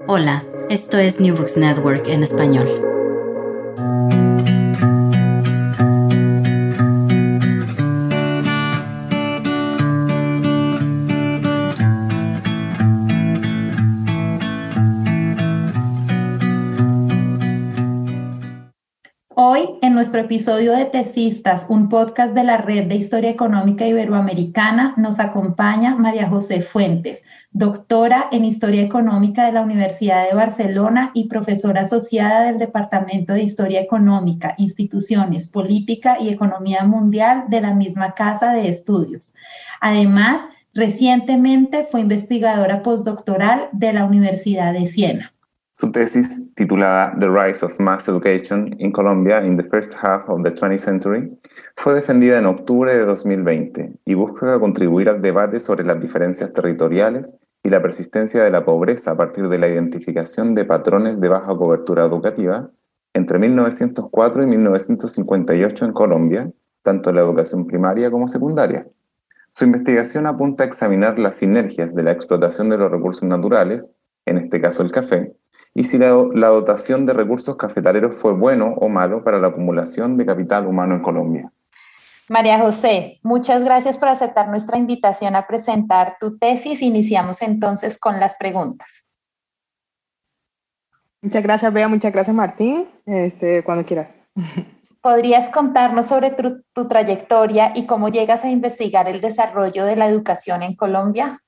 Hola, esto es New Books Network en español. Hoy, en nuestro episodio de Tesistas, un podcast de la Red de Historia Económica Iberoamericana, nos acompaña María José Fuentes, doctora en Historia Económica de la Universidad de Barcelona y profesora asociada del Departamento de Historia Económica, Instituciones, Política y Economía Mundial de la misma Casa de Estudios. Además, recientemente fue investigadora postdoctoral de la Universidad de Siena. Su tesis, titulada The Rise of Mass Education in Colombia in the First Half of the 20th Century, fue defendida en octubre de 2020 y busca contribuir al debate sobre las diferencias territoriales y la persistencia de la pobreza a partir de la identificación de patrones de baja cobertura educativa entre 1904 y 1958 en Colombia, tanto en la educación primaria como secundaria. Su investigación apunta a examinar las sinergias de la explotación de los recursos naturales, en este caso el café, y si la, dotación de recursos cafetaleros fue bueno o malo para la acumulación de capital humano en Colombia. María José, muchas gracias por aceptar nuestra invitación a presentar tu tesis. Iniciamos entonces con las preguntas. Muchas gracias, Bea. Muchas gracias, Martín. Este, cuando quieras. ¿Podrías contarnos sobre tu trayectoria y cómo llegas a investigar el desarrollo de la educación en Colombia?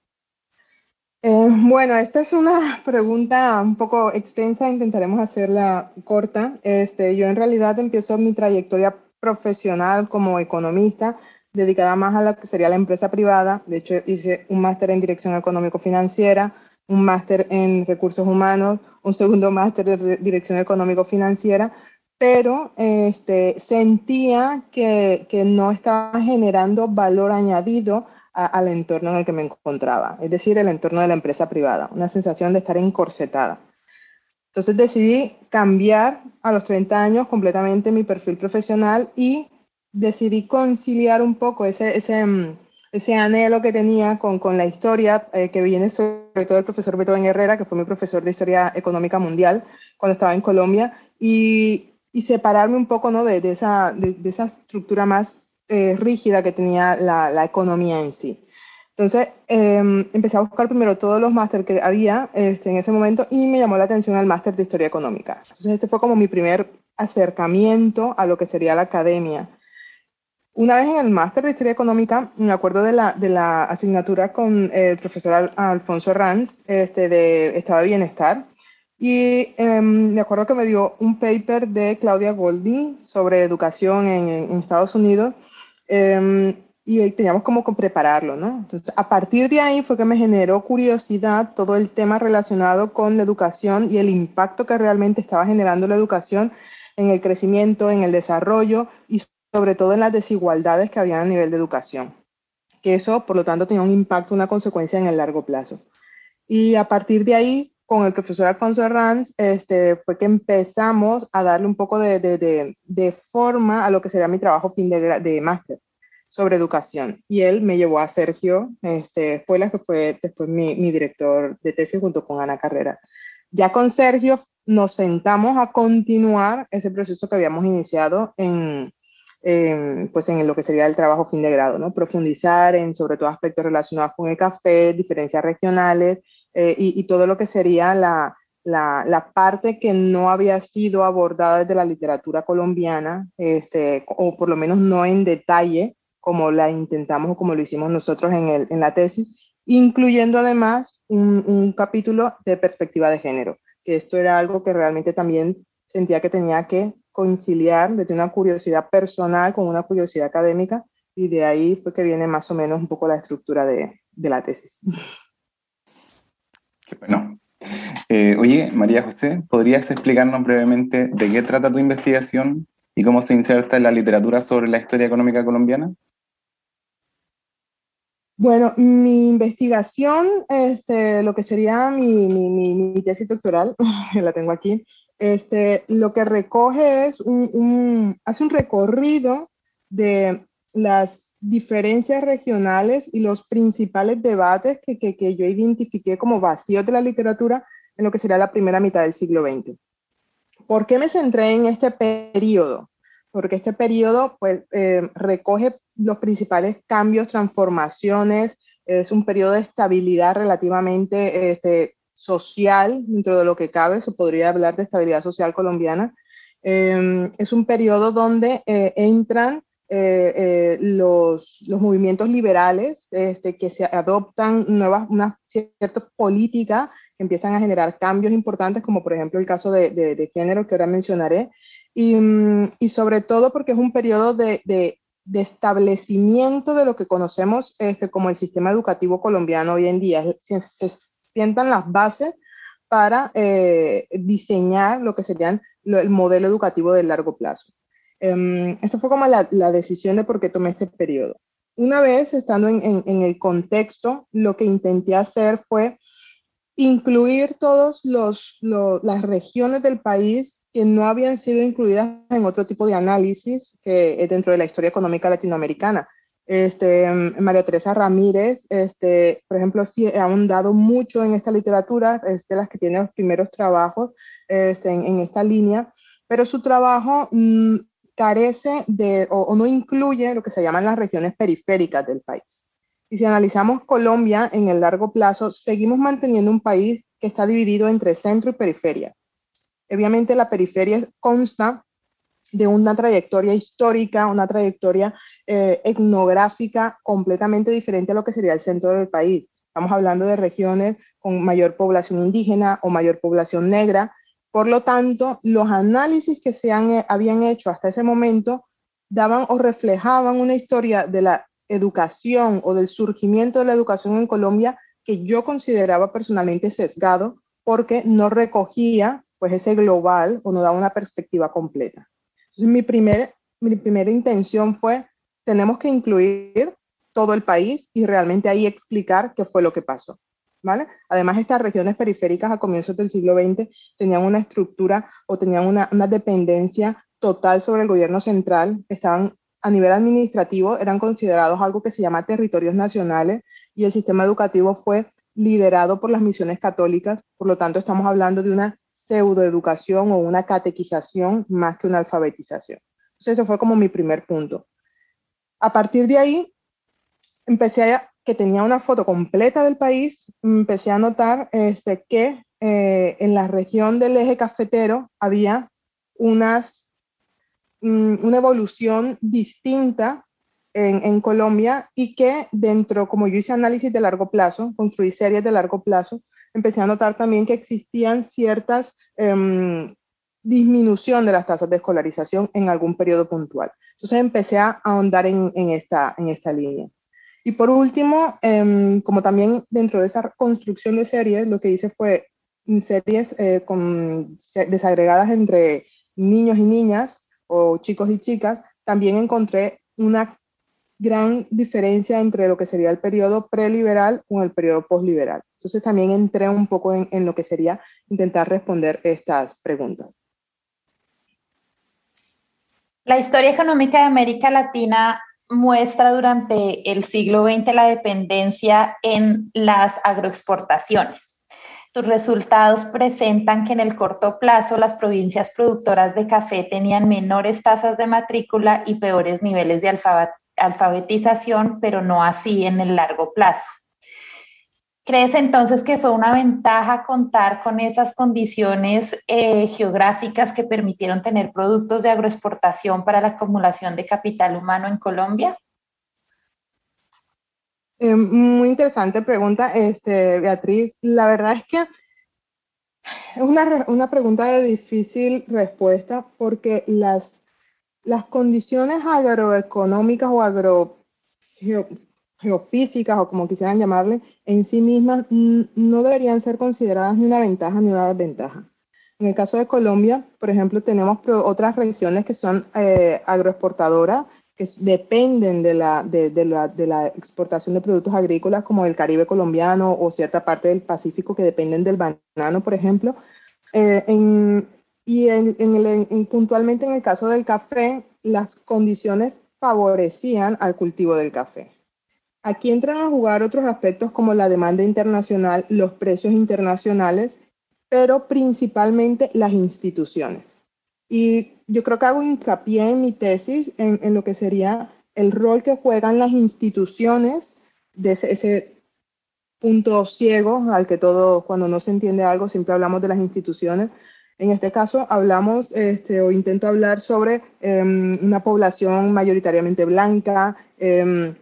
Eh, bueno, esta es una pregunta un poco extensa, intentaremos hacerla corta. Este, yo en realidad empiezo mi trayectoria profesional como economista, dedicada más a lo que sería la empresa privada. De hecho, hice un máster en dirección económico-financiera, un máster en recursos humanos, un segundo máster de dirección económico-financiera, pero este, sentía que no estaba generando valor añadido al entorno en el que me encontraba, es decir, el entorno de la empresa privada, una sensación de estar encorsetada. Entonces decidí cambiar a los 30 años completamente mi perfil profesional y decidí conciliar un poco ese, ese, mm, ese anhelo que tenía con, con la historia eh, que viene sobre todo el profesor Beethoven Herrera, que fue mi profesor de Historia Económica Mundial cuando estaba en Colombia, y, y separarme un poco ¿no? de, de, esa, de esa estructura más eh, rígida que tenía la, economía en sí. Entonces, em, empecé a buscar primero todos los máster que había este, en ese momento y me llamó la atención el máster de Historia Económica. Entonces, este fue como mi primer acercamiento a lo que sería la academia. Una vez en el máster de Historia Económica, me acuerdo de la, de la asignatura con el profesor Alfonso Ranz, este, de Estado de Bienestar, y em, me acuerdo que me dio un paper de Claudia Golding sobre educación en Estados Unidos, Em, y teníamos como prepararlo, ¿no? Entonces, a partir de ahí fue que me generó curiosidad todo el tema relacionado con la educación y el impacto que realmente estaba generando la educación en el crecimiento, en el desarrollo y sobre todo en las desigualdades que había a nivel de educación. Que eso, por lo tanto, tenía un impacto, una consecuencia en el largo plazo. Y a partir de ahí, con el profesor Alfonso Herranz, este, fue que empezamos a darle un poco de, de, de, forma a lo que sería mi trabajo fin de, de máster sobre educación. Y él me llevó a Sergio este, fue que fue después mi, mi, director de tesis junto con Ana Carrera. Ya con Sergio nos sentamos a continuar ese proceso que habíamos iniciado en, en, pues en lo que sería el trabajo fin de grado, ¿no? Profundizar en sobre todo aspectos relacionados con el café, diferencias regionales, eh, y, todo lo que sería la, la, parte que no había sido abordada desde la literatura colombiana, este, o por lo menos no en detalle, como la intentamos o como lo hicimos nosotros en, el, en la tesis, incluyendo además un, capítulo de perspectiva de género, que esto era algo que realmente también sentía que tenía que conciliar desde una curiosidad personal con una curiosidad académica, y de ahí fue que viene más o menos un poco la estructura de, de la tesis. Qué bueno. Eh, oye, María José, ¿podrías explicarnos brevemente de qué trata tu investigación y cómo se inserta en la literatura sobre la historia económica colombiana? Bueno, mi investigación, este, lo que sería mi, mi, mi, tesis doctoral, la tengo aquí, este, lo que recoge es un, hace un recorrido de las diferencias regionales y los principales debates que, que, que yo identifiqué como vacíos de la literatura en lo que sería la primera mitad del siglo XX. ¿Por qué me centré en este periodo? Porque este periodo pues, eh, recoge los principales cambios, transformaciones, es un periodo de estabilidad relativamente este, social dentro de lo que cabe, se podría hablar de estabilidad social colombiana. Eh, es un periodo donde eh, entran eh, los, los, movimientos liberales este, que se adoptan nuevas, una cierta política que empiezan a generar cambios importantes, como por ejemplo el caso de, de, género que ahora mencionaré, y, mm, y, sobre todo porque es un periodo de, establecimiento de lo que conocemos este, como el sistema educativo colombiano hoy en día. Se, se sientan las bases para eh, diseñar lo que serían el modelo educativo de largo plazo. Um, esto fue como la, la, decisión de por qué tomé este periodo. Una vez estando en, en, en el contexto, lo que intenté hacer fue incluir todas las regiones del país que no habían sido incluidas en otro tipo de análisis que es dentro de la historia económica latinoamericana. Este, María Teresa Ramírez, este, por ejemplo, sí ha ahondado mucho en esta literatura, es de las que tiene los primeros trabajos este, en, esta línea, pero su trabajo mm, carece de o no incluye lo que se llaman las regiones periféricas del país. Y si analizamos Colombia en el largo plazo, seguimos manteniendo un país que está dividido entre centro y periferia. Obviamente la periferia consta de una trayectoria histórica, una trayectoria eh, etnográfica completamente diferente a lo que sería el centro del país. Estamos hablando de regiones con mayor población indígena o mayor población negra. Por lo tanto, los análisis que se han, habían hecho hasta ese momento daban o reflejaban una historia de la educación o del surgimiento de la educación en Colombia que yo consideraba personalmente sesgado porque no recogía pues ese global o no daba una perspectiva completa. Entonces mi, primer, mi primera intención fue, tenemos que incluir todo el país y realmente ahí explicar qué fue lo que pasó. ¿Vale? Además, estas regiones periféricas a comienzos del siglo XX tenían una estructura o tenían una, una dependencia total sobre el gobierno central, estaban a nivel administrativo eran considerados algo que se llama territorios nacionales y el sistema educativo fue liderado por las misiones católicas, por lo tanto estamos hablando de una pseudoeducación o una catequización más que una alfabetización. Entonces ese fue como mi primer punto. A partir de ahí, empecé a que tenía una foto completa del país, empecé a notar este, que eh, en la región del eje cafetero había unas Mm, una evolución distinta en, Colombia y que dentro, como yo hice análisis de largo plazo, construí series de largo plazo, empecé a notar también que existían ciertas um, disminución de las tasas de escolarización en algún periodo puntual. Entonces empecé a ahondar en, en, esta, en esta línea. Y por último, um, como también dentro de esa construcción de series, lo que hice fue series eh, con, desagregadas entre niños y niñas o chicos y chicas, también encontré una gran diferencia entre lo que sería el periodo preliberal con el periodo postliberal. Entonces también entré un poco en lo que sería intentar responder estas preguntas. La historia económica de América Latina muestra durante el siglo XX la dependencia en las agroexportaciones. Tus resultados presentan que en el corto plazo las provincias productoras de café tenían menores tasas de matrícula y peores niveles de alfabetización, pero no así en el largo plazo. ¿Crees entonces que fue una ventaja contar con esas condiciones eh, geográficas que permitieron tener productos de agroexportación para la acumulación de capital humano en Colombia? Eh, muy interesante pregunta, este, Beatriz. La verdad es que es una, una, pregunta de difícil respuesta porque las, las condiciones agroeconómicas o agro, geofísicas o como quisieran llamarle, en sí mismas no deberían ser consideradas ni una ventaja ni una desventaja. En el caso de Colombia, por ejemplo, tenemos otras regiones que son eh, agroexportadoras, que dependen de la, de, la, de la, exportación de productos agrícolas, como el Caribe colombiano o cierta parte del Pacífico que dependen del banano, por ejemplo. Eh, y en, en puntualmente en el caso del café, las condiciones favorecían al cultivo del café. Aquí entran a jugar otros aspectos como la demanda internacional, los precios internacionales, pero principalmente las instituciones. Y yo creo que hago hincapié en mi tesis en, lo que sería el rol que juegan las instituciones de ese, punto ciego al que todo, cuando no se entiende algo, siempre hablamos de las instituciones. En este caso, hablamos este, o intento hablar sobre em, una población mayoritariamente blanca, em,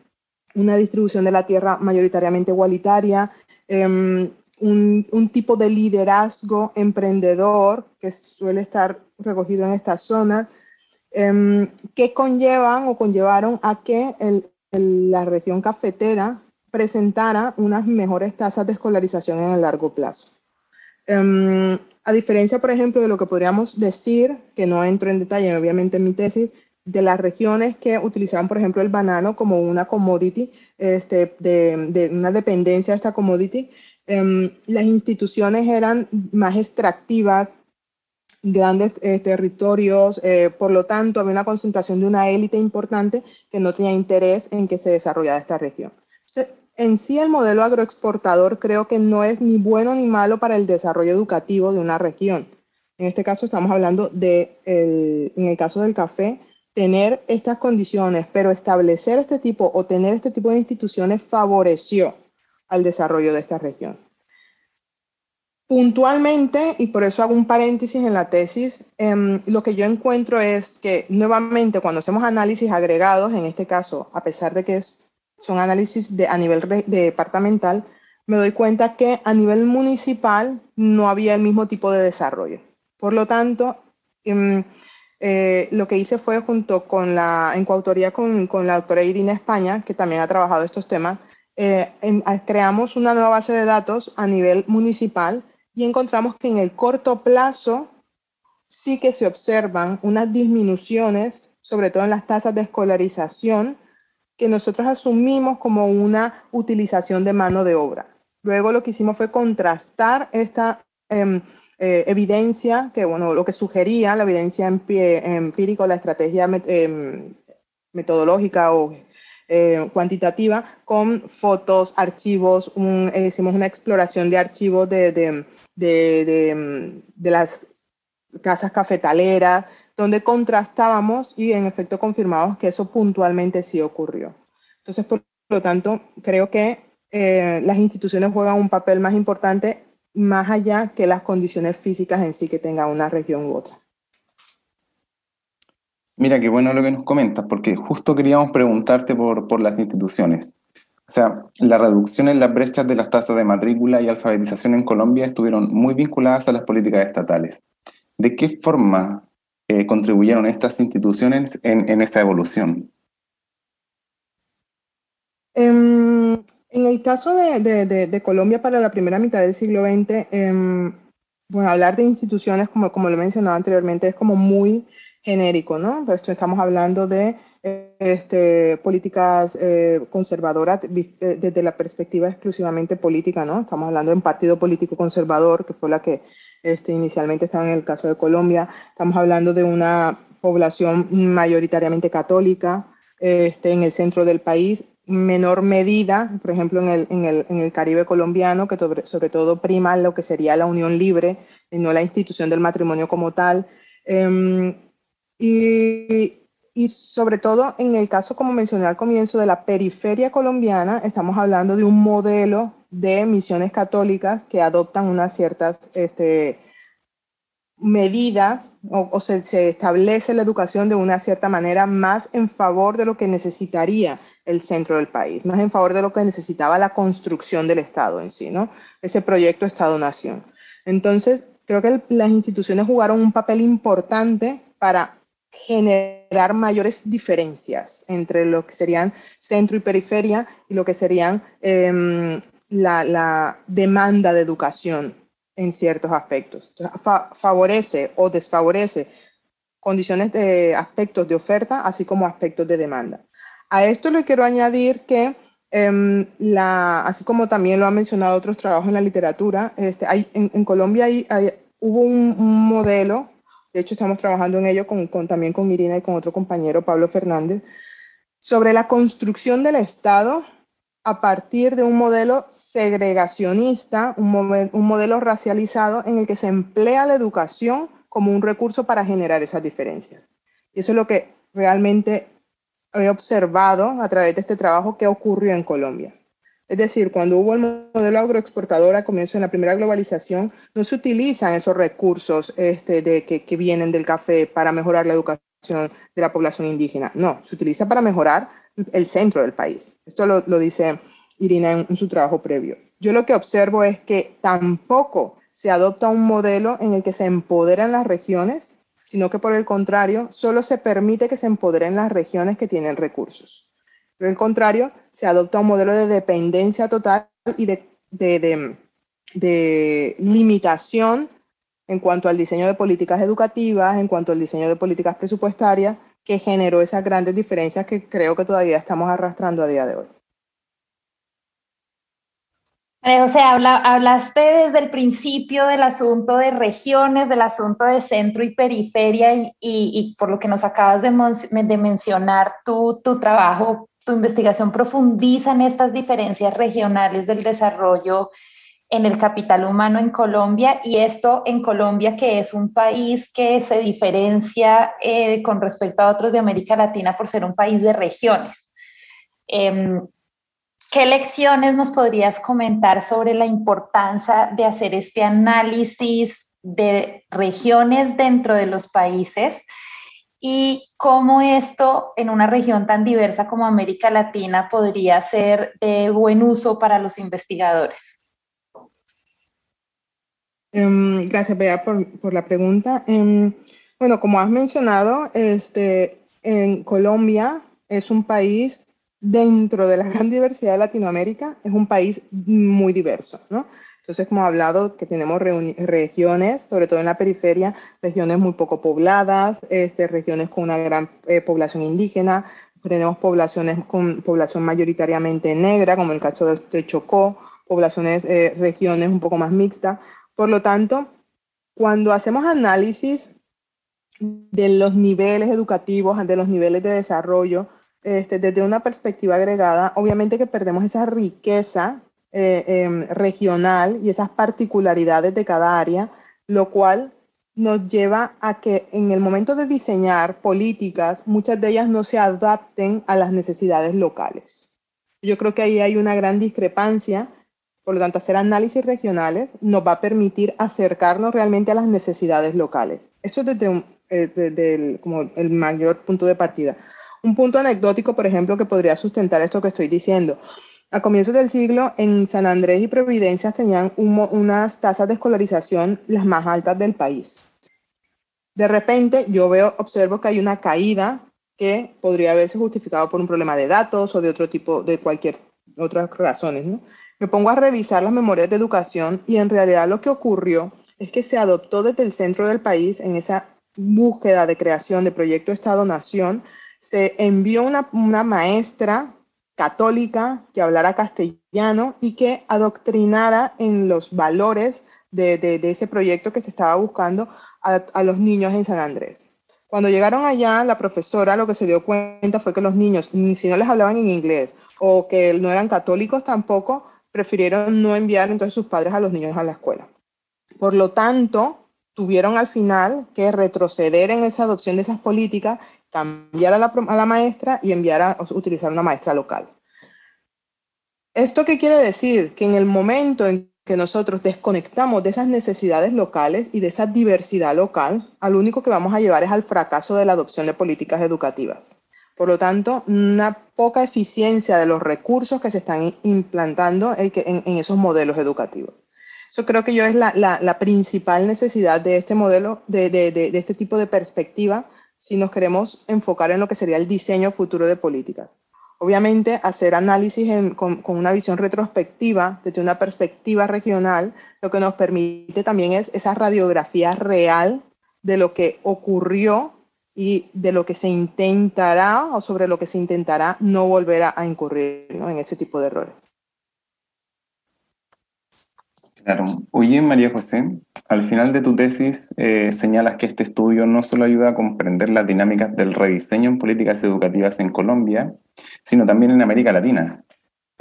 una distribución de la tierra mayoritariamente igualitaria, em, un, tipo de liderazgo emprendedor que suele estar recogido en esta zona, em, que conllevan o conllevaron a que la región cafetera presentara unas mejores tasas de escolarización en el largo plazo. Em, a diferencia, por ejemplo, de lo que podríamos decir, que no entro en detalle obviamente en mi tesis, de las regiones que utilizaban, por ejemplo, el banano como una commodity, este, de, una dependencia de esta commodity, em, las instituciones eran más extractivas, grandes eh, territorios, eh, por lo tanto había una concentración de una élite importante que no tenía interés en que se desarrollara esta región. en sí el modelo agroexportador creo que no es ni bueno ni malo para el desarrollo educativo de una región. En este caso estamos hablando de, en el caso del café, tener estas condiciones, pero establecer este tipo o tener este tipo de instituciones favoreció al desarrollo de esta región. Puntualmente, y por eso hago un paréntesis en la tesis, em, lo que yo encuentro es que nuevamente cuando hacemos análisis agregados, en este caso, a pesar de que son análisis de, a nivel departamental, me doy cuenta que a nivel municipal no había el mismo tipo de desarrollo. Por lo tanto, em, eh, lo que hice fue junto con la, en coautoría con, con, la doctora Irina España, que también ha trabajado estos temas, eh, creamos una nueva base de datos a nivel municipal y encontramos que en el corto plazo sí que se observan unas disminuciones, sobre todo en las tasas de escolarización, que nosotros asumimos como una utilización de mano de obra. Luego lo que hicimos fue contrastar esta em, eh, evidencia, que bueno, lo que sugería la evidencia empírica, la estrategia em, metodológica o eh, cuantitativa, con fotos, archivos, eh, hicimos una exploración de archivos de, de, de, de, las casas cafetaleras, donde contrastábamos y en efecto confirmamos que eso puntualmente sí ocurrió. Entonces, por lo tanto, creo que las instituciones juegan un papel más importante más allá que las condiciones físicas en sí que tenga una región u otra. Mira, qué bueno lo que nos comentas, porque justo queríamos preguntarte por, por las instituciones. O sea, la reducción en las brechas de las tasas de matrícula y alfabetización en Colombia estuvieron muy vinculadas a las políticas estatales. ¿De qué forma eh, contribuyeron estas instituciones en, en esa evolución? Um, en el caso de, Colombia para la primera mitad del siglo XX, em, bueno, hablar de instituciones, como, como lo he mencionado anteriormente, es como muy genérico, ¿no? Pues estamos hablando de este, políticas eh, conservadoras eh, desde la perspectiva exclusivamente política, ¿no? Estamos hablando de un partido político conservador, que fue la que este, inicialmente estaba en el caso de Colombia. Estamos hablando de una población mayoritariamente católica este, en el centro del país menor medida, por ejemplo, en el, en el, en el Caribe colombiano, que sobre, todo prima lo que sería la unión libre y no la institución del matrimonio como tal. Em, y, y, sobre todo en el caso, como mencioné al comienzo, de la periferia colombiana, estamos hablando de un modelo de misiones católicas que adoptan unas ciertas este, medidas o, se, se, establece la educación de una cierta manera más en favor de lo que necesitaría el centro del país, más en favor de lo que necesitaba la construcción del Estado en sí, ¿no? Ese proyecto Estado-Nación. Entonces, creo que las instituciones jugaron un papel importante para generar mayores diferencias entre lo que serían centro y periferia y lo que serían em, la, demanda de educación en ciertos aspectos. favorece o desfavorece condiciones de aspectos de oferta, así como aspectos de demanda. A esto le quiero añadir que, em, así como también lo han mencionado otros trabajos en la literatura, este, hay, en, Colombia hubo un, modelo, de hecho estamos trabajando en ello con, también con Irina y con otro compañero, Pablo Fernández, sobre la construcción del Estado a partir de un modelo segregacionista, un, un, modelo racializado en el que se emplea la educación como un recurso para generar esas diferencias. Y eso es lo que realmente he observado a través de este trabajo que ocurrió en Colombia. Es decir, cuando hubo el modelo agroexportador a comienzo de la primera globalización, no se utilizan esos recursos este, de, que, vienen del café para mejorar la educación de la población indígena. No, se utiliza para mejorar el centro del país. Esto lo, dice Irina en, su trabajo previo. Yo lo que observo es que tampoco se adopta un modelo en el que se empoderan las regiones, sino que por el contrario, solo se permite que se empoderen las regiones que tienen recursos. Por el contrario, se adopta un modelo de dependencia total y de, de, de, limitación en cuanto al diseño de políticas educativas, en cuanto al diseño de políticas presupuestarias, que generó esas grandes diferencias que creo que todavía estamos arrastrando a día de hoy. José, habla, hablaste desde el principio del asunto de regiones, del asunto de centro y periferia y, por lo que nos acabas de, mencionar, tu, trabajo tu investigación profundiza en estas diferencias regionales del desarrollo en el capital humano en Colombia y esto en Colombia que es un país que se diferencia eh, con respecto a otros de América Latina por ser un país de regiones. Em, ¿Qué lecciones nos podrías comentar sobre la importancia de hacer este análisis de regiones dentro de los países? y cómo esto en una región tan diversa como América Latina podría ser de buen uso para los investigadores. Em, gracias, Bea, por, la pregunta. Em, bueno, como has mencionado, este, en Colombia es un país dentro de la gran diversidad de Latinoamérica, es un país muy diverso, ¿no? Entonces, como he hablado, que tenemos regiones, sobre todo en la periferia, regiones muy poco pobladas, este, regiones con una gran eh, población indígena, tenemos poblaciones con población mayoritariamente negra, como el caso de, Chocó, poblaciones, eh, regiones un poco más mixtas. Por lo tanto, cuando hacemos análisis de los niveles educativos, de los niveles de desarrollo, este, desde una perspectiva agregada, obviamente que perdemos esa riqueza eh, em, regional y esas particularidades de cada área, lo cual nos lleva a que en el momento de diseñar políticas, muchas de ellas no se adapten a las necesidades locales. Yo creo que ahí hay una gran discrepancia, por lo tanto, hacer análisis regionales nos va a permitir acercarnos realmente a las necesidades locales. Eso es desde, eh, como el mayor punto de partida. Un punto anecdótico, por ejemplo, que podría sustentar esto que estoy diciendo a comienzos del siglo, en San Andrés y Providencia tenían unas tasas de escolarización las más altas del país. De repente, yo veo, observo que hay una caída que podría haberse justificado por un problema de datos o de otro tipo, de cualquier otras razones. Me pongo a revisar las memorias de educación y en realidad lo que ocurrió es que se adoptó desde el centro del país en esa búsqueda de creación de proyecto Estado-Nación, se envió una, una maestra católica que hablara castellano y que adoctrinara en los valores de, ese proyecto que se estaba buscando a, los niños en San Andrés. Cuando llegaron allá, la profesora lo que se dio cuenta fue que los niños, si no les hablaban en inglés o que no eran católicos tampoco, prefirieron no enviar entonces sus padres a los niños a la escuela. Por lo tanto, tuvieron al final que retroceder en esa adopción de esas políticas cambiar a la, maestra y enviar a utilizar una maestra local. ¿Esto qué quiere decir? Que en el momento en que nosotros desconectamos de esas necesidades locales y de esa diversidad local, al único que vamos a llevar es al fracaso de la adopción de políticas educativas. Por lo tanto, una poca eficiencia de los recursos que se están implantando en, esos modelos educativos. Eso creo que yo es la, principal necesidad de este modelo, de, de, este tipo de perspectiva, si nos queremos enfocar en lo que sería el diseño futuro de políticas. Obviamente, hacer análisis con, una visión retrospectiva, desde una perspectiva regional, lo que nos permite también es esa radiografía real de lo que ocurrió y de lo que se intentará o sobre lo que se intentará no volver a, incurrir en ese tipo de errores. Claro. Oye, María José, al final de tu tesis eh, señalas que este estudio no solo ayuda a comprender las dinámicas del rediseño en políticas educativas en Colombia, sino también en América Latina.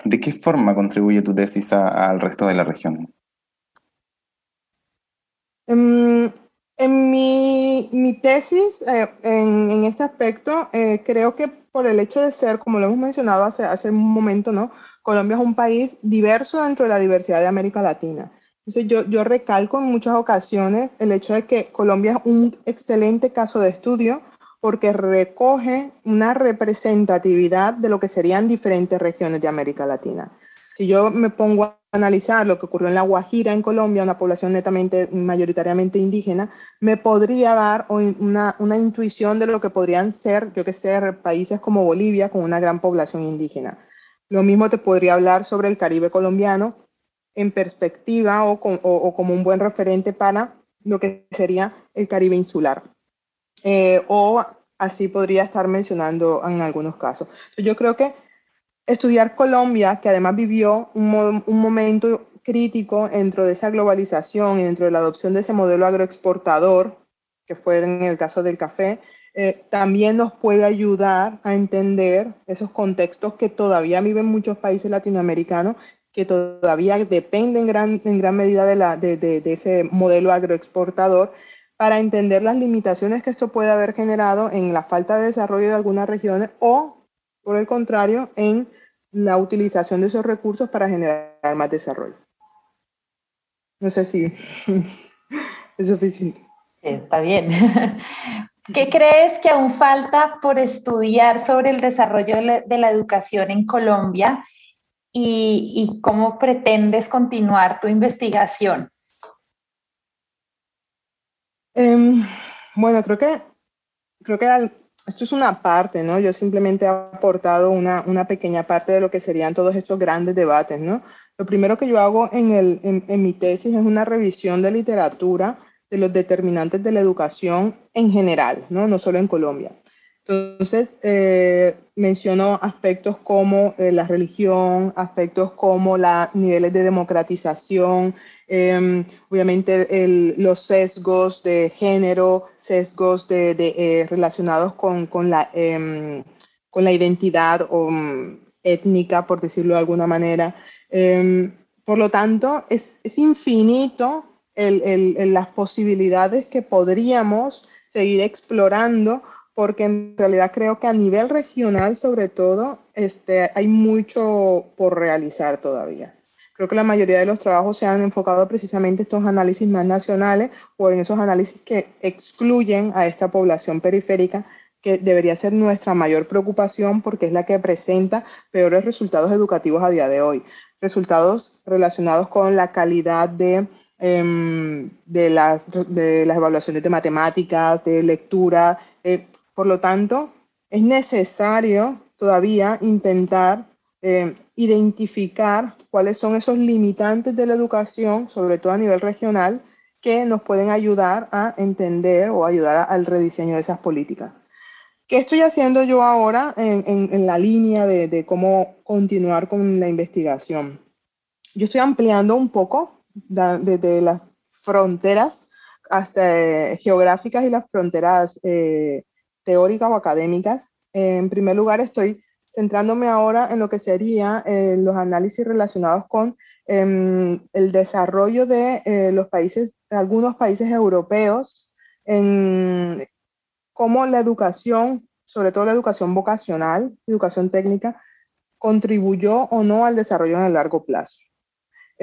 ¿De qué forma contribuye tu tesis al resto de la región? En, mi, tesis, eh, en, este aspecto, eh, creo que por el hecho de ser, como lo hemos mencionado hace un momento, ¿no? Colombia es un país diverso dentro de la diversidad de América Latina. Entonces yo, yo recalco en muchas ocasiones el hecho de que Colombia es un excelente caso de estudio porque recoge una representatividad de lo que serían diferentes regiones de América Latina. Si yo me pongo a analizar lo que ocurrió en La Guajira, en Colombia, una población netamente, mayoritariamente indígena, me podría dar una, una intuición de lo que podrían ser, yo que sé, países como Bolivia con una gran población indígena. Lo mismo te podría hablar sobre el Caribe colombiano en perspectiva o, como un buen referente para lo que sería el Caribe insular. Eh, o así podría estar mencionando en algunos casos. Yo creo que estudiar Colombia, que además vivió un, momento crítico dentro de esa globalización y dentro de la adopción de ese modelo agroexportador, que fue en el caso del café, eh, también nos puede ayudar a entender esos contextos que todavía viven muchos países latinoamericanos, que todavía dependen en gran, medida de, ese modelo agroexportador, para entender las limitaciones que esto puede haber generado en la falta de desarrollo de algunas regiones o, por el contrario, en la utilización de esos recursos para generar más desarrollo. No sé si es suficiente. Está bien. ¿Qué crees que aún falta por estudiar sobre el desarrollo de la, educación en Colombia y, cómo pretendes continuar tu investigación? Em, bueno, creo que, creo que esto es una parte, ¿no? Yo simplemente he aportado una, pequeña parte de lo que serían todos estos grandes debates, ¿no? Lo primero que yo hago en, el, en mi tesis es una revisión de literatura de los determinantes de la educación en general, no, no solo en Colombia. Entonces, eh, menciono aspectos como eh, la religión, aspectos como los niveles de democratización, em, obviamente los sesgos de género, sesgos de, eh, relacionados con, con la, em, con la identidad um, étnica, por decirlo de alguna manera. Em, por lo tanto, es, es infinito las posibilidades que podríamos seguir explorando, porque en realidad creo que a nivel regional, sobre todo, este, hay mucho por realizar todavía. Creo que la mayoría de los trabajos se han enfocado precisamente en estos análisis más nacionales o en esos análisis que excluyen a esta población periférica, que debería ser nuestra mayor preocupación porque es la que presenta peores resultados educativos a día de hoy. Resultados relacionados con la calidad de Em, de, las, de las evaluaciones de matemáticas, de lectura. Eh, por lo tanto, es necesario todavía intentar em, identificar cuáles son esos limitantes de la educación, sobre todo a nivel regional, que nos pueden ayudar a entender o ayudar al rediseño de esas políticas. ¿Qué estoy haciendo yo ahora en, en, la línea de, de, cómo continuar con la investigación? Yo estoy ampliando un poco desde las fronteras hasta geográficas y las fronteras eh, teóricas o académicas. En primer lugar, estoy centrándome ahora en lo que serían eh, los análisis relacionados con em, el desarrollo de eh, los países, algunos países europeos, en cómo la educación, sobre todo la educación vocacional, educación técnica, contribuyó o no al desarrollo en el largo plazo.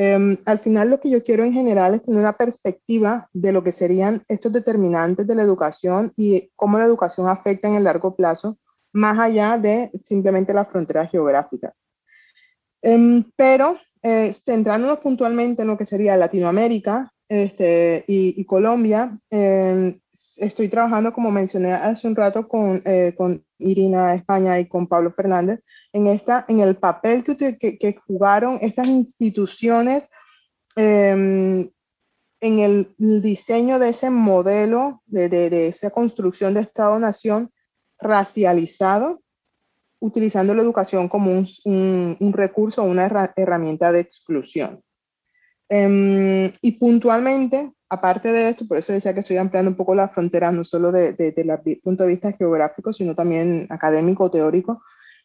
Em, al final lo que yo quiero en general es tener una perspectiva de lo que serían estos determinantes de la educación y cómo la educación afecta en el largo plazo, más allá de simplemente las fronteras geográficas. Em, pero eh, centrándonos puntualmente en lo que sería Latinoamérica este, y, Colombia, em, estoy trabajando, como mencioné hace un rato, con, eh, con Irina España y con Pablo Fernández en, esta, en el papel que, que, jugaron estas instituciones em, en el diseño de ese modelo, de, de, esa construcción de Estado-Nación racializado, utilizando la educación como un, un, recurso, una herramienta de exclusión. Em, y puntualmente, aparte de esto, por eso decía que estoy ampliando un poco las fronteras, no solo desde el punto de vista geográfico, sino también académico, teórico,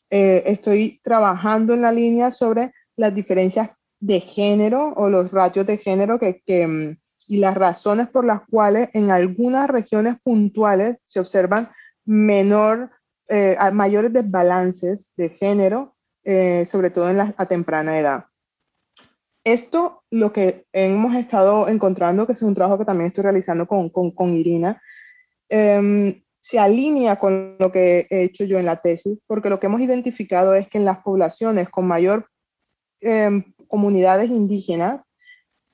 eh, estoy trabajando en la línea sobre las diferencias de género o los ratios de género que, mm, y las razones por las cuales en algunas regiones puntuales se observan eh, mayores desbalances de género, eh, sobre todo a temprana edad. Esto, lo que hemos estado encontrando, que es un trabajo que también estoy realizando con, con, Irina, em, se alinea con lo que he hecho yo en la tesis, porque lo que hemos identificado es que en las poblaciones con mayor em, comunidades indígenas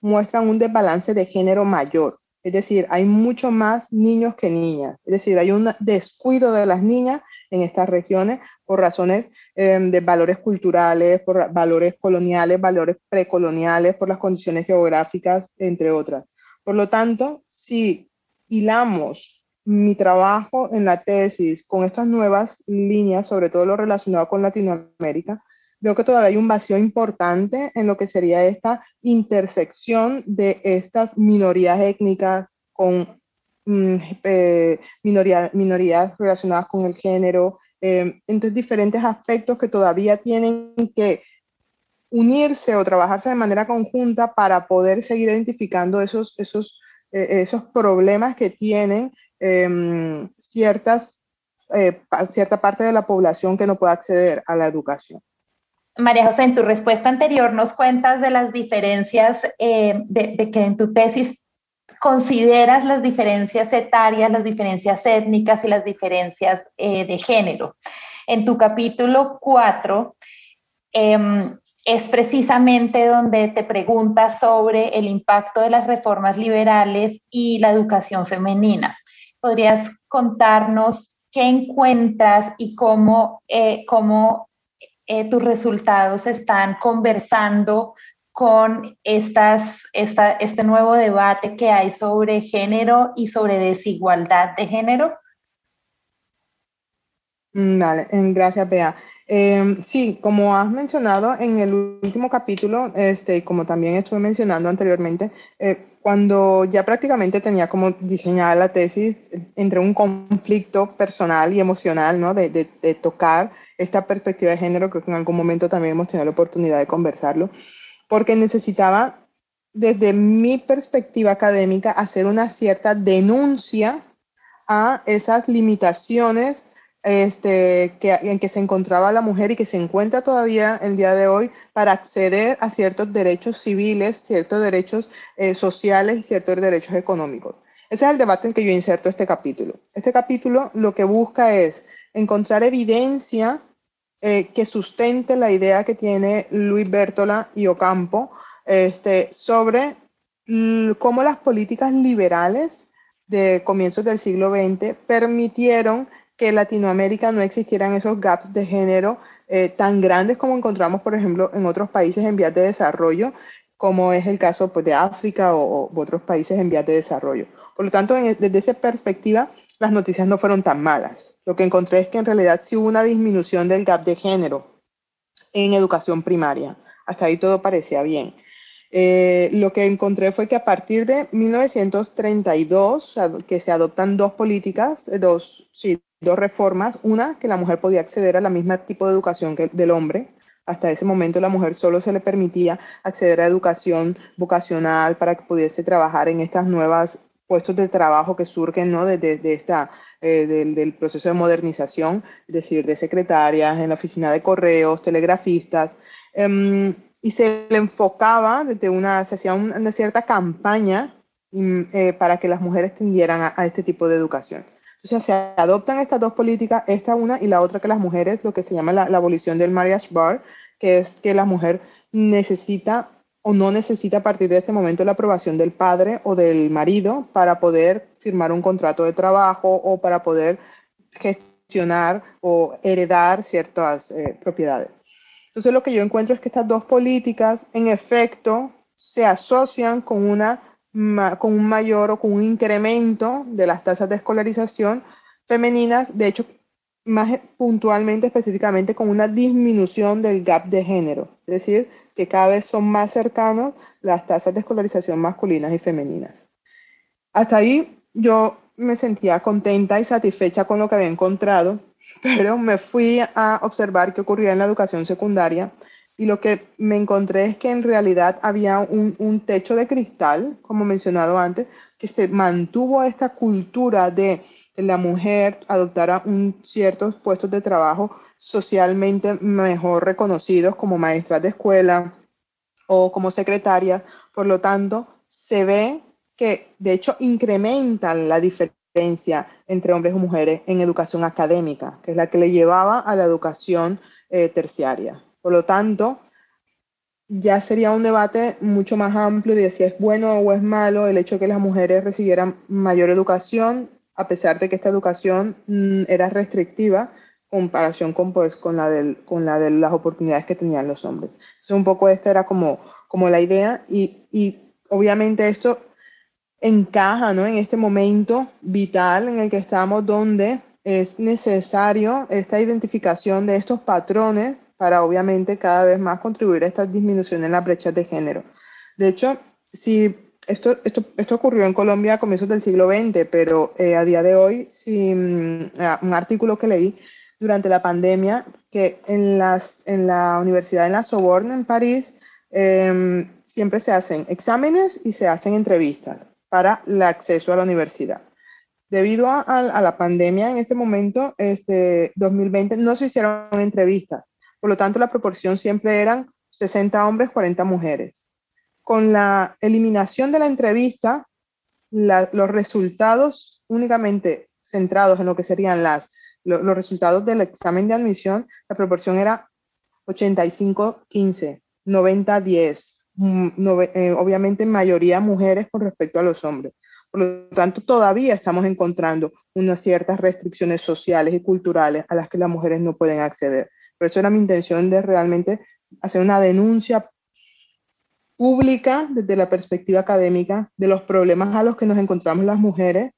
muestran un desbalance de género mayor. Es decir, hay mucho más niños que niñas. Es decir, hay un descuido de las niñas en estas regiones por razones em, de valores culturales, por valores coloniales, valores precoloniales, por las condiciones geográficas, entre otras. Por lo tanto, si hilamos mi trabajo en la tesis con estas nuevas líneas, sobre todo lo relacionado con Latinoamérica, veo que todavía hay un vacío importante en lo que sería esta intersección de estas minorías étnicas con mm, eh, minorías relacionadas con el género, eh, entonces diferentes aspectos que todavía tienen que unirse o trabajarse de manera conjunta para poder seguir identificando esos, esos, eh, esos problemas que tienen em, ciertas, cierta parte de la población que no puede acceder a la educación. María José, en tu respuesta anterior nos cuentas de las diferencias, eh, de, que en tu tesis consideras las diferencias etarias, las diferencias étnicas y las diferencias eh, de género. En tu capítulo 4 em, es precisamente donde te preguntas sobre el impacto de las reformas liberales y la educación femenina. ¿Podrías contarnos qué encuentras y cómo, eh, cómo eh, tus resultados están conversando con estas, esta, este nuevo debate que hay sobre género y sobre desigualdad de género? Mm, vale, gracias, Bea. Em, sí, como has mencionado en el último capítulo, este, como también estuve mencionando anteriormente, eh, cuando ya prácticamente tenía como diseñada la tesis entre un conflicto personal y emocional, ¿no? De, de, de tocar esta perspectiva de género, creo que en algún momento también hemos tenido la oportunidad de conversarlo, porque necesitaba, desde mi perspectiva académica, hacer una cierta denuncia a esas limitaciones este, en que se encontraba la mujer y que se encuentra todavía el día de hoy para acceder a ciertos derechos civiles, ciertos derechos eh, sociales y ciertos derechos económicos. Ese es el debate en que yo inserto este capítulo. Este capítulo lo que busca es encontrar evidencia eh, que sustente la idea que tiene Luis Bertola y Ocampo este, sobre cómo las políticas liberales de comienzos del siglo XX permitieron que en Latinoamérica no existieran esos gaps de género eh, tan grandes como encontramos, por ejemplo, en otros países en vías de desarrollo, como es el caso pues, de África o, otros países en vías de desarrollo. Por lo tanto, desde esa perspectiva, las noticias no fueron tan malas. Lo que encontré es que en realidad sí hubo una disminución del gap de género en educación primaria. Hasta ahí todo parecía bien. Eh, lo que encontré fue que a partir de 1932, que se adoptan dos políticas, eh, dos, sí, dos reformas. Una, que la mujer podía acceder a la misma tipo de educación que del hombre. Hasta ese momento la mujer solo se le permitía acceder a educación vocacional para que pudiese trabajar en estas nuevas puestos de trabajo que surgen ¿no? desde esta, eh, del, proceso de modernización, es decir, de secretarias en la oficina de correos, telegrafistas, em, y se le enfocaba desde una, se hacía una cierta campaña mm, eh, para que las mujeres tendieran a, este tipo de educación. Entonces se adoptan estas dos políticas, esta una y la otra que las mujeres, lo que se llama la, la abolición del marriage bar, que es que la mujer necesita o no necesita a partir de este momento la aprobación del padre o del marido para poder firmar un contrato de trabajo o para poder gestionar o heredar ciertas eh, propiedades. Entonces lo que yo encuentro es que estas dos políticas en efecto se asocian con, una, con un mayor o con un incremento de las tasas de escolarización femeninas, de hecho más puntualmente, específicamente, con una disminución del gap de género, es decir, que cada vez son más cercanos las tasas de escolarización masculinas y femeninas. Hasta ahí yo me sentía contenta y satisfecha con lo que había encontrado, pero me fui a observar qué ocurría en la educación secundaria y lo que me encontré es que en realidad había un, techo de cristal, como mencionado antes, que se mantuvo esta cultura de la mujer adoptara un, ciertos puestos de trabajo socialmente mejor reconocidos como maestras de escuela o como secretarias. Por lo tanto, se ve que de hecho incrementan la diferencia entre hombres y mujeres en educación académica, que es la que le llevaba a la educación eh, terciaria. Por lo tanto, ya sería un debate mucho más amplio de si es bueno o es malo el hecho de que las mujeres recibieran mayor educación, a pesar de que esta educación mm, era restrictiva comparación con, pues, con, la del, con la de las oportunidades que tenían los hombres. Entonces, un poco esta era como, como la idea y, y obviamente esto encaja ¿no? en este momento vital en el que estamos, donde es necesario esta identificación de estos patrones para obviamente cada vez más contribuir a esta disminución en las brechas de género. De hecho, si esto, esto, esto ocurrió en Colombia a comienzos del siglo XX, pero eh, a día de hoy, si, mm, un artículo que leí durante la pandemia, que en, las, en la Universidad de la Sorbonne en París em, siempre se hacen exámenes y se hacen entrevistas para el acceso a la universidad. Debido a, la pandemia en este momento, este 2020, no se hicieron entrevistas. Por lo tanto, la proporción siempre eran 60 hombres, 40 mujeres. Con la eliminación de la entrevista, los resultados únicamente centrados en lo que serían las, los resultados del examen de admisión, la proporción era 85-15, 90-10, Mm, eh, obviamente mayoría mujeres con respecto a los hombres. Por lo tanto, todavía estamos encontrando unas ciertas restricciones sociales y culturales a las que las mujeres no pueden acceder. Por eso era mi intención de realmente hacer una denuncia pública desde la perspectiva académica de los problemas a los que nos encontramos las mujeres,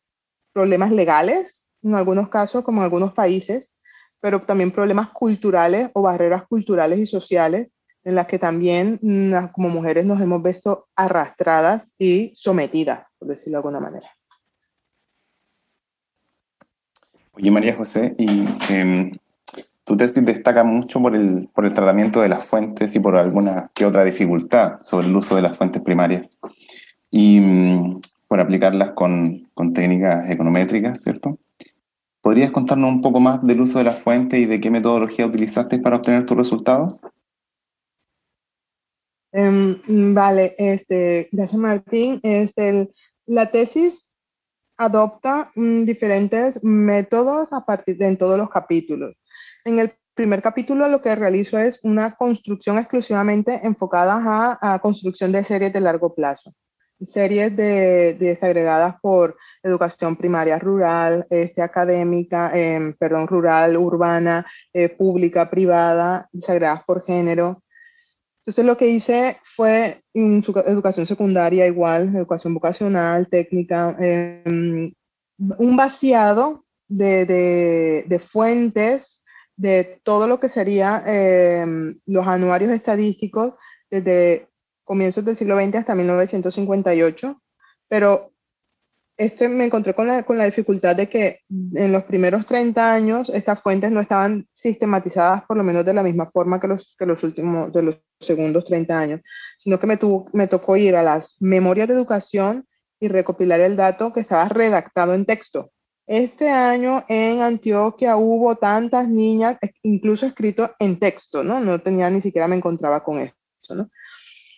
problemas legales en algunos casos, como en algunos países, pero también problemas culturales o barreras culturales y sociales en las que también mm, como mujeres nos hemos visto arrastradas y sometidas, por decirlo de alguna manera. Oye, María José, y eh, tu tesis destaca mucho por el, por el tratamiento de las fuentes y por alguna que otra dificultad sobre el uso de las fuentes primarias y mm, por aplicarlas con, con técnicas econométricas, ¿cierto? ¿Podrías contarnos un poco más del uso de las fuentes y de qué metodología utilizaste para obtener tus resultados? Em, vale, este, gracias Martín. Este, la tesis adopta mm, diferentes métodos a partir de en todos los capítulos. En el primer capítulo lo que realizo es una construcción exclusivamente enfocada a, a construcción de series de largo plazo. Series de, desagregadas por educación primaria rural, este, académica, em, perdón, rural, urbana, eh, pública, privada, desagregadas por género, entonces lo que hice fue en su educación secundaria igual, educación vocacional, técnica, em, un vaciado de, de, fuentes de todo lo que sería em, los anuarios estadísticos desde comienzos del siglo XX hasta 1958, pero este, me encontré con la, con la, dificultad de que en los primeros 30 años estas fuentes no estaban sistematizadas por lo menos de la misma forma que los, que los últimos, de los segundos 30 años, sino que me, tuvo, me tocó ir a las memorias de educación y recopilar el dato que estaba redactado en texto. Este año en Antioquia hubo tantas niñas, incluso escrito en texto, ¿no? No tenía ni siquiera me encontraba con eso, ¿no?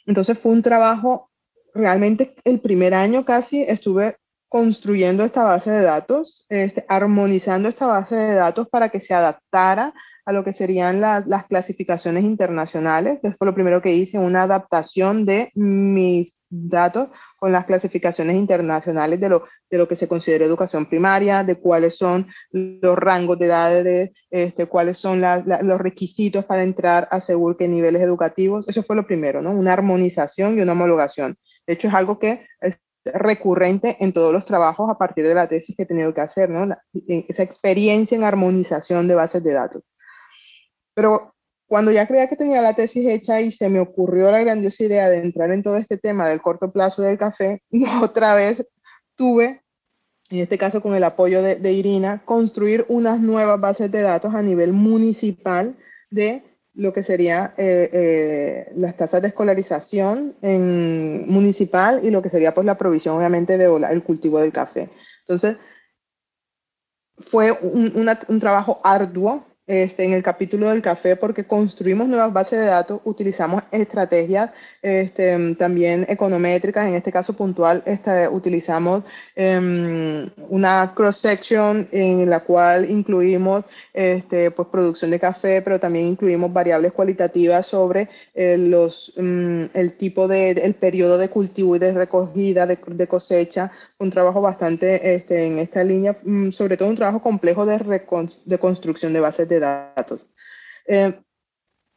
Entonces fue un trabajo, realmente el primer año casi estuve construyendo esta base de datos, este, armonizando esta base de datos para que se adaptara a lo que serían las, las clasificaciones internacionales. Eso fue lo primero que hice, una adaptación de mis datos con las clasificaciones internacionales de lo, de lo que se considera educación primaria, de cuáles son los rangos de edades, este, cuáles son los requisitos para entrar a según qué niveles educativos. Eso fue lo primero, ¿no? Una armonización y una homologación. De hecho, es algo que recurrente en todos los trabajos a partir de la tesis que he tenido que hacer, ¿no? esa experiencia en armonización de bases de datos. Pero cuando ya creía que tenía la tesis hecha y se me ocurrió la grandiosa idea de entrar en todo este tema del corto plazo del café, otra vez tuve, en este caso con el apoyo de, Irina, construir unas nuevas bases de datos a nivel municipal de lo que sería eh, eh, las tasas de escolarización en municipal y lo que sería pues la provisión obviamente de el cultivo del café. Entonces, fue un trabajo arduo este, en el capítulo del café porque construimos nuevas bases de datos, utilizamos estrategias este, también econométricas, en este caso puntual este, utilizamos em, una cross-section en la cual incluimos este, pues, producción de café, pero también incluimos variables cualitativas sobre eh, los, mm, el tipo de, el periodo de cultivo y de recogida, de, de cosecha, un trabajo bastante este, en esta línea, mm, sobre todo un trabajo complejo de, de construcción de bases de datos. Eh,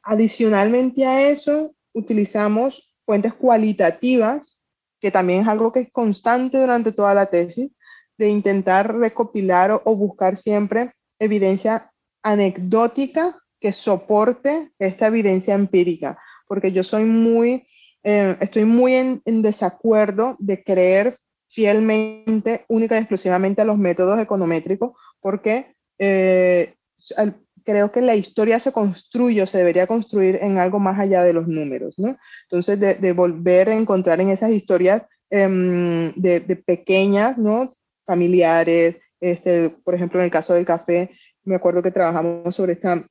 adicionalmente a eso, utilizamos fuentes cualitativas, que también es algo que es constante durante toda la tesis, de intentar recopilar o, buscar siempre evidencia anecdótica que soporte esta evidencia empírica, porque yo soy muy, eh, estoy muy en, desacuerdo de creer fielmente, única y exclusivamente a los métodos econométricos, porque eh, creo que la historia se construye o se debería construir en algo más allá de los números, ¿no? Entonces, de, volver a encontrar en esas historias em, de, pequeñas, ¿no? Familiares, este, por ejemplo, en el caso del café, me acuerdo que trabajamos sobre esta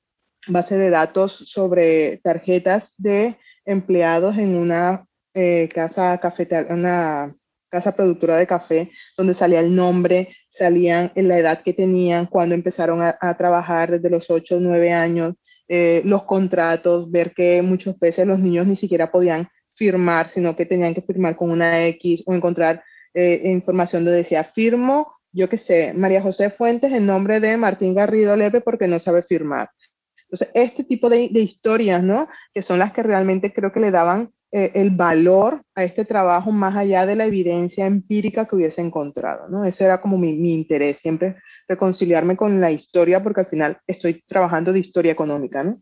base de datos sobre tarjetas de empleados en una eh, casa cafetería, una casa productora de café, donde salía el nombre, salían en la edad que tenían, cuando empezaron a, trabajar desde los 8 o 9 años, eh, los contratos, ver que muchas veces los niños ni siquiera podían firmar, sino que tenían que firmar con una X o encontrar eh, información donde decía firmo, yo qué sé, María José Fuentes en nombre de Martín Garrido Lepe porque no sabe firmar. Entonces, este tipo de, de historias, ¿no? Que son las que realmente creo que le daban eh, el valor a este trabajo más allá de la evidencia empírica que hubiese encontrado, ¿no? Ese era como mi, interés, siempre reconciliarme con la historia, porque al final estoy trabajando de historia económica, ¿no?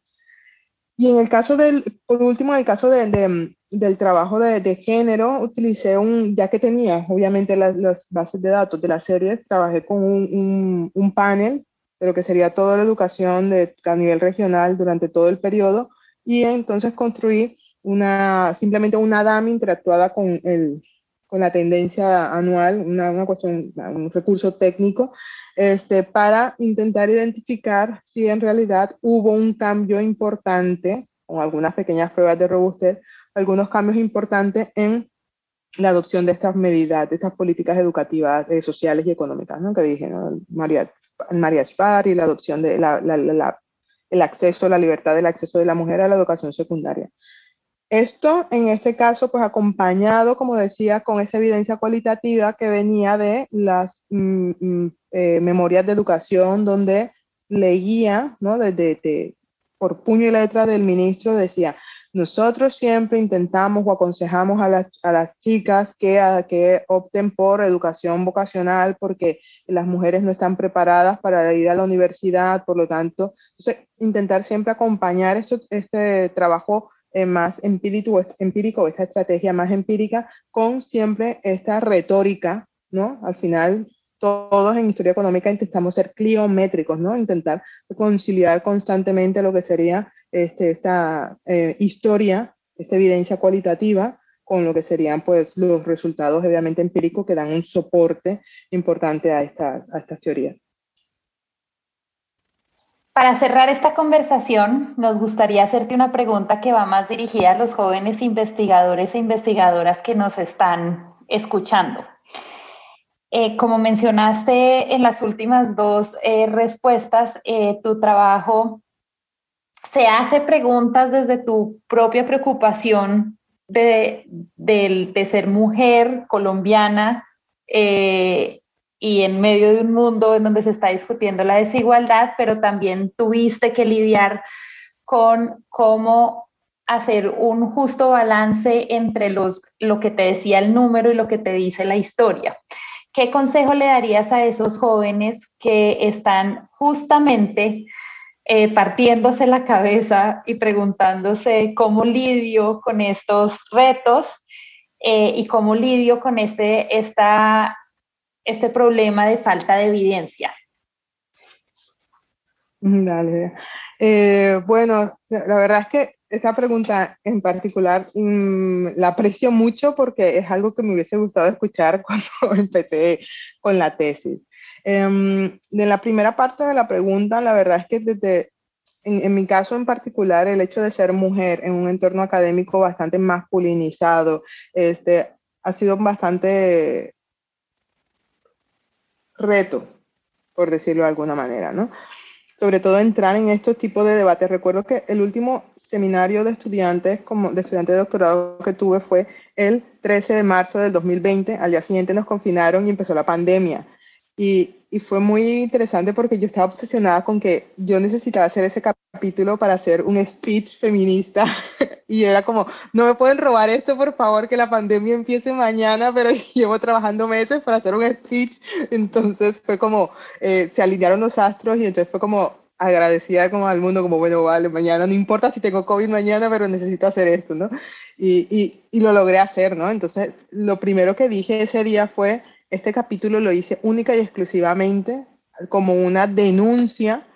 Y en el caso del, por último, en el caso de, de, del trabajo de, de, género, utilicé un, ya que tenía obviamente las, las bases de datos de las series, trabajé con un, un, panel de lo que sería toda la educación a nivel regional durante todo el periodo, y entonces construí simplemente una DAM interactuada con, el, con la tendencia anual, una, una cuestión, un recurso técnico, este, para intentar identificar si en realidad hubo un cambio importante, con algunas pequeñas pruebas de robustez, algunos cambios importantes en la adopción de estas medidas, de estas políticas educativas, eh, sociales y económicas, ¿no? que dije. María, María Spar y la adopción de la, el acceso, la libertad del acceso de la mujer a la educación secundaria. Esto, en este caso, pues acompañado, como decía, con esa evidencia cualitativa que venía de las mm, mm, eh, memorias de educación, donde leía, ¿no? Desde, por puño y letra del ministro, decía, nosotros siempre intentamos o aconsejamos a las, a las chicas que, que opten por educación vocacional porque las mujeres no están preparadas para ir a la universidad, por lo tanto, intentar siempre acompañar este trabajo eh, más empírico, empírico, esta estrategia más empírica, con siempre esta retórica, ¿no? Al final, todos en historia económica intentamos ser cliométricos, ¿no? Intentar conciliar constantemente lo que sería este, esta eh, historia, esta evidencia cualitativa, con lo que serían pues los resultados obviamente empíricos que dan un soporte importante a, esta, a estas teorías. Para cerrar esta conversación, nos gustaría hacerte una pregunta que va más dirigida a los jóvenes investigadores e investigadoras que nos están escuchando. Eh, como mencionaste en las últimas dos eh, respuestas, eh, tu trabajo se hace preguntas desde tu propia preocupación de, de ser mujer colombiana y en medio de un mundo en donde se está discutiendo la desigualdad, pero también tuviste que lidiar con cómo hacer un justo balance entre los, lo que te decía el número y lo que te dice la historia. ¿Qué consejo le darías a esos jóvenes que están justamente eh, partiéndose la cabeza y preguntándose cómo lidio con estos retos eh, y cómo lidio con este, esta este problema de falta de evidencia? Dale. Eh, bueno, la verdad es que esta pregunta en particular mm, la aprecio mucho porque es algo que me hubiese gustado escuchar cuando empecé con la tesis. Eh, de la primera parte de la pregunta, la verdad es que desde, en, en, mi caso en particular, el hecho de ser mujer en un entorno académico bastante masculinizado, este, ha sido bastante reto, por decirlo de alguna manera, ¿no? Sobre todo entrar en estos tipos de debates. Recuerdo que el último seminario de estudiantes, como de estudiantes de doctorado que tuve fue el 13 de marzo del 2020. Al día siguiente nos confinaron y empezó la pandemia. Y, y, fue muy interesante porque yo estaba obsesionada con que yo necesitaba hacer ese capítulo para hacer un speech feminista. y era como, no me pueden robar esto, por favor, que la pandemia empiece mañana, pero llevo trabajando meses para hacer un speech. Entonces fue como, eh, se alinearon los astros y entonces fue como agradecida como al mundo, como, bueno, vale, mañana, no importa si tengo COVID mañana, pero necesito hacer esto, ¿no? Y, y, y lo logré hacer, ¿no? Entonces, lo primero que dije ese día fue este capítulo lo hice única y exclusivamente como una denuncia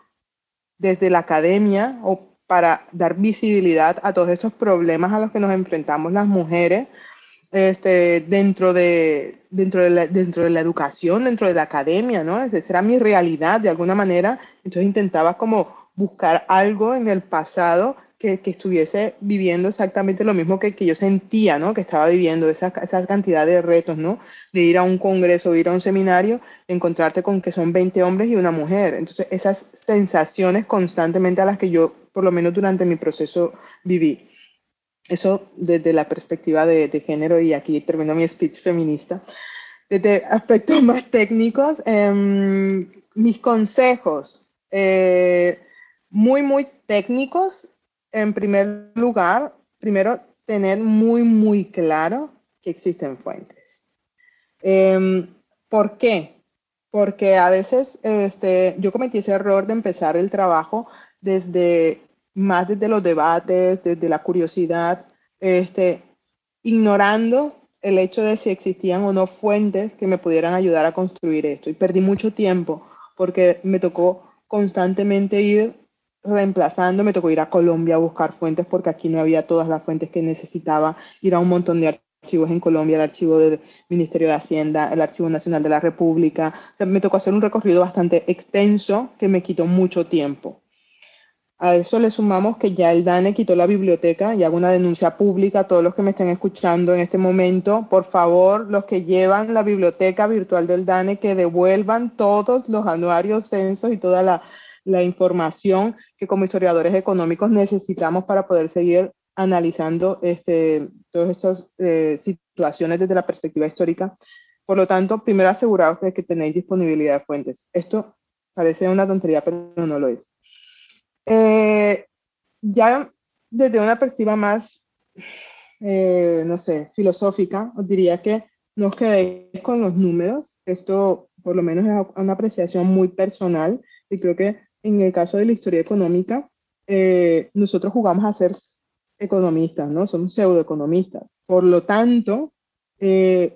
desde la academia o para dar visibilidad a todos estos problemas a los que nos enfrentamos las mujeres este, dentro, de, dentro, de la, dentro de la educación, dentro de la academia, ¿no? Esa era mi realidad de alguna manera. Entonces intentaba como buscar algo en el pasado que, que, estuviese viviendo exactamente lo mismo que, que yo sentía, ¿no? Que estaba viviendo esa, esa, cantidad de retos, ¿no? De ir a un congreso, ir a un seminario, encontrarte con que son 20 hombres y una mujer. Entonces, esas sensaciones constantemente a las que yo, por lo menos durante mi proceso, viví. Eso desde la perspectiva de, de género, y aquí termino mi speech feminista. Desde aspectos más técnicos, eh, mis consejos, eh, muy, muy técnicos, en primer lugar, primero, tener muy, muy claro que existen fuentes. Eh, ¿Por qué? Porque a veces este, yo cometí ese error de empezar el trabajo desde más desde los debates, desde la curiosidad, este, ignorando el hecho de si existían o no fuentes que me pudieran ayudar a construir esto. Y perdí mucho tiempo porque me tocó constantemente ir reemplazando, me tocó ir a Colombia a buscar fuentes porque aquí no había todas las fuentes que necesitaba, ir a un montón de archivos en Colombia, el archivo del Ministerio de Hacienda, el Archivo Nacional de la República. me tocó hacer un recorrido bastante extenso que me quitó mucho tiempo. A eso le sumamos que ya el DANE quitó la biblioteca y hago una denuncia pública a todos los que me estén escuchando en este momento. Por favor, los que llevan la biblioteca virtual del DANE, que devuelvan todos los anuarios, censos y toda la, la información que como historiadores económicos necesitamos para poder seguir analizando este, todas estas eh, situaciones desde la perspectiva histórica. Por lo tanto, primero aseguraros de que tenéis disponibilidad de fuentes. Esto parece una tontería, pero no lo es. Eh, ya desde una perspectiva más, eh, no sé, filosófica, os diría que no os quedéis con los números. Esto, por lo menos, es una apreciación muy personal y creo que en el caso de la historia económica, eh, nosotros jugamos a ser economistas, ¿no? Somos pseudoeconomistas. Por lo tanto,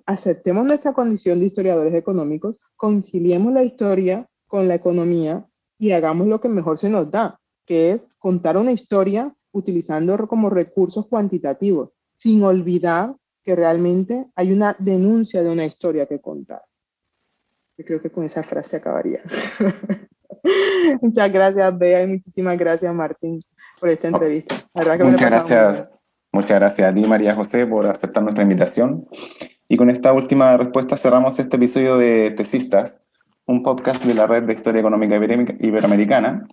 aceptemos nuestra condición de historiadores económicos, conciliemos la historia con la economía y hagamos lo que mejor se nos da, que es contar una historia utilizando como recursos cuantitativos, sin olvidar que realmente hay una denuncia de una historia que contar. Yo creo que con esa frase acabaría. Muchas gracias, Bea, y muchísimas gracias, Martín, por esta entrevista. muchas gracias. Muchas gracias a ti, María José, por aceptar nuestra invitación. Y con esta última respuesta cerramos este episodio de Tesistas, un podcast de la Red de Historia Económica Iberoamericana,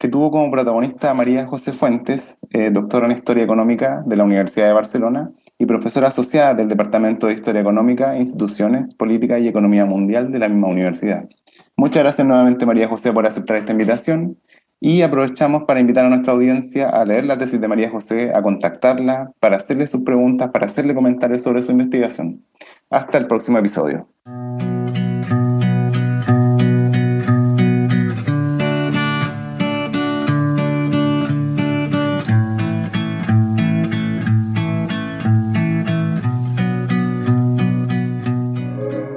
que tuvo como protagonista a María José Fuentes, eh, doctora en Historia Económica de la Universidad de Barcelona y profesora asociada del Departamento de Historia Económica, Instituciones, Política y Economía Mundial de la misma universidad. Muchas gracias nuevamente María José por aceptar esta invitación y aprovechamos para invitar a nuestra audiencia a leer la tesis de María José, a contactarla, para hacerle sus preguntas, para hacerle comentarios sobre su investigación. Hasta el próximo episodio.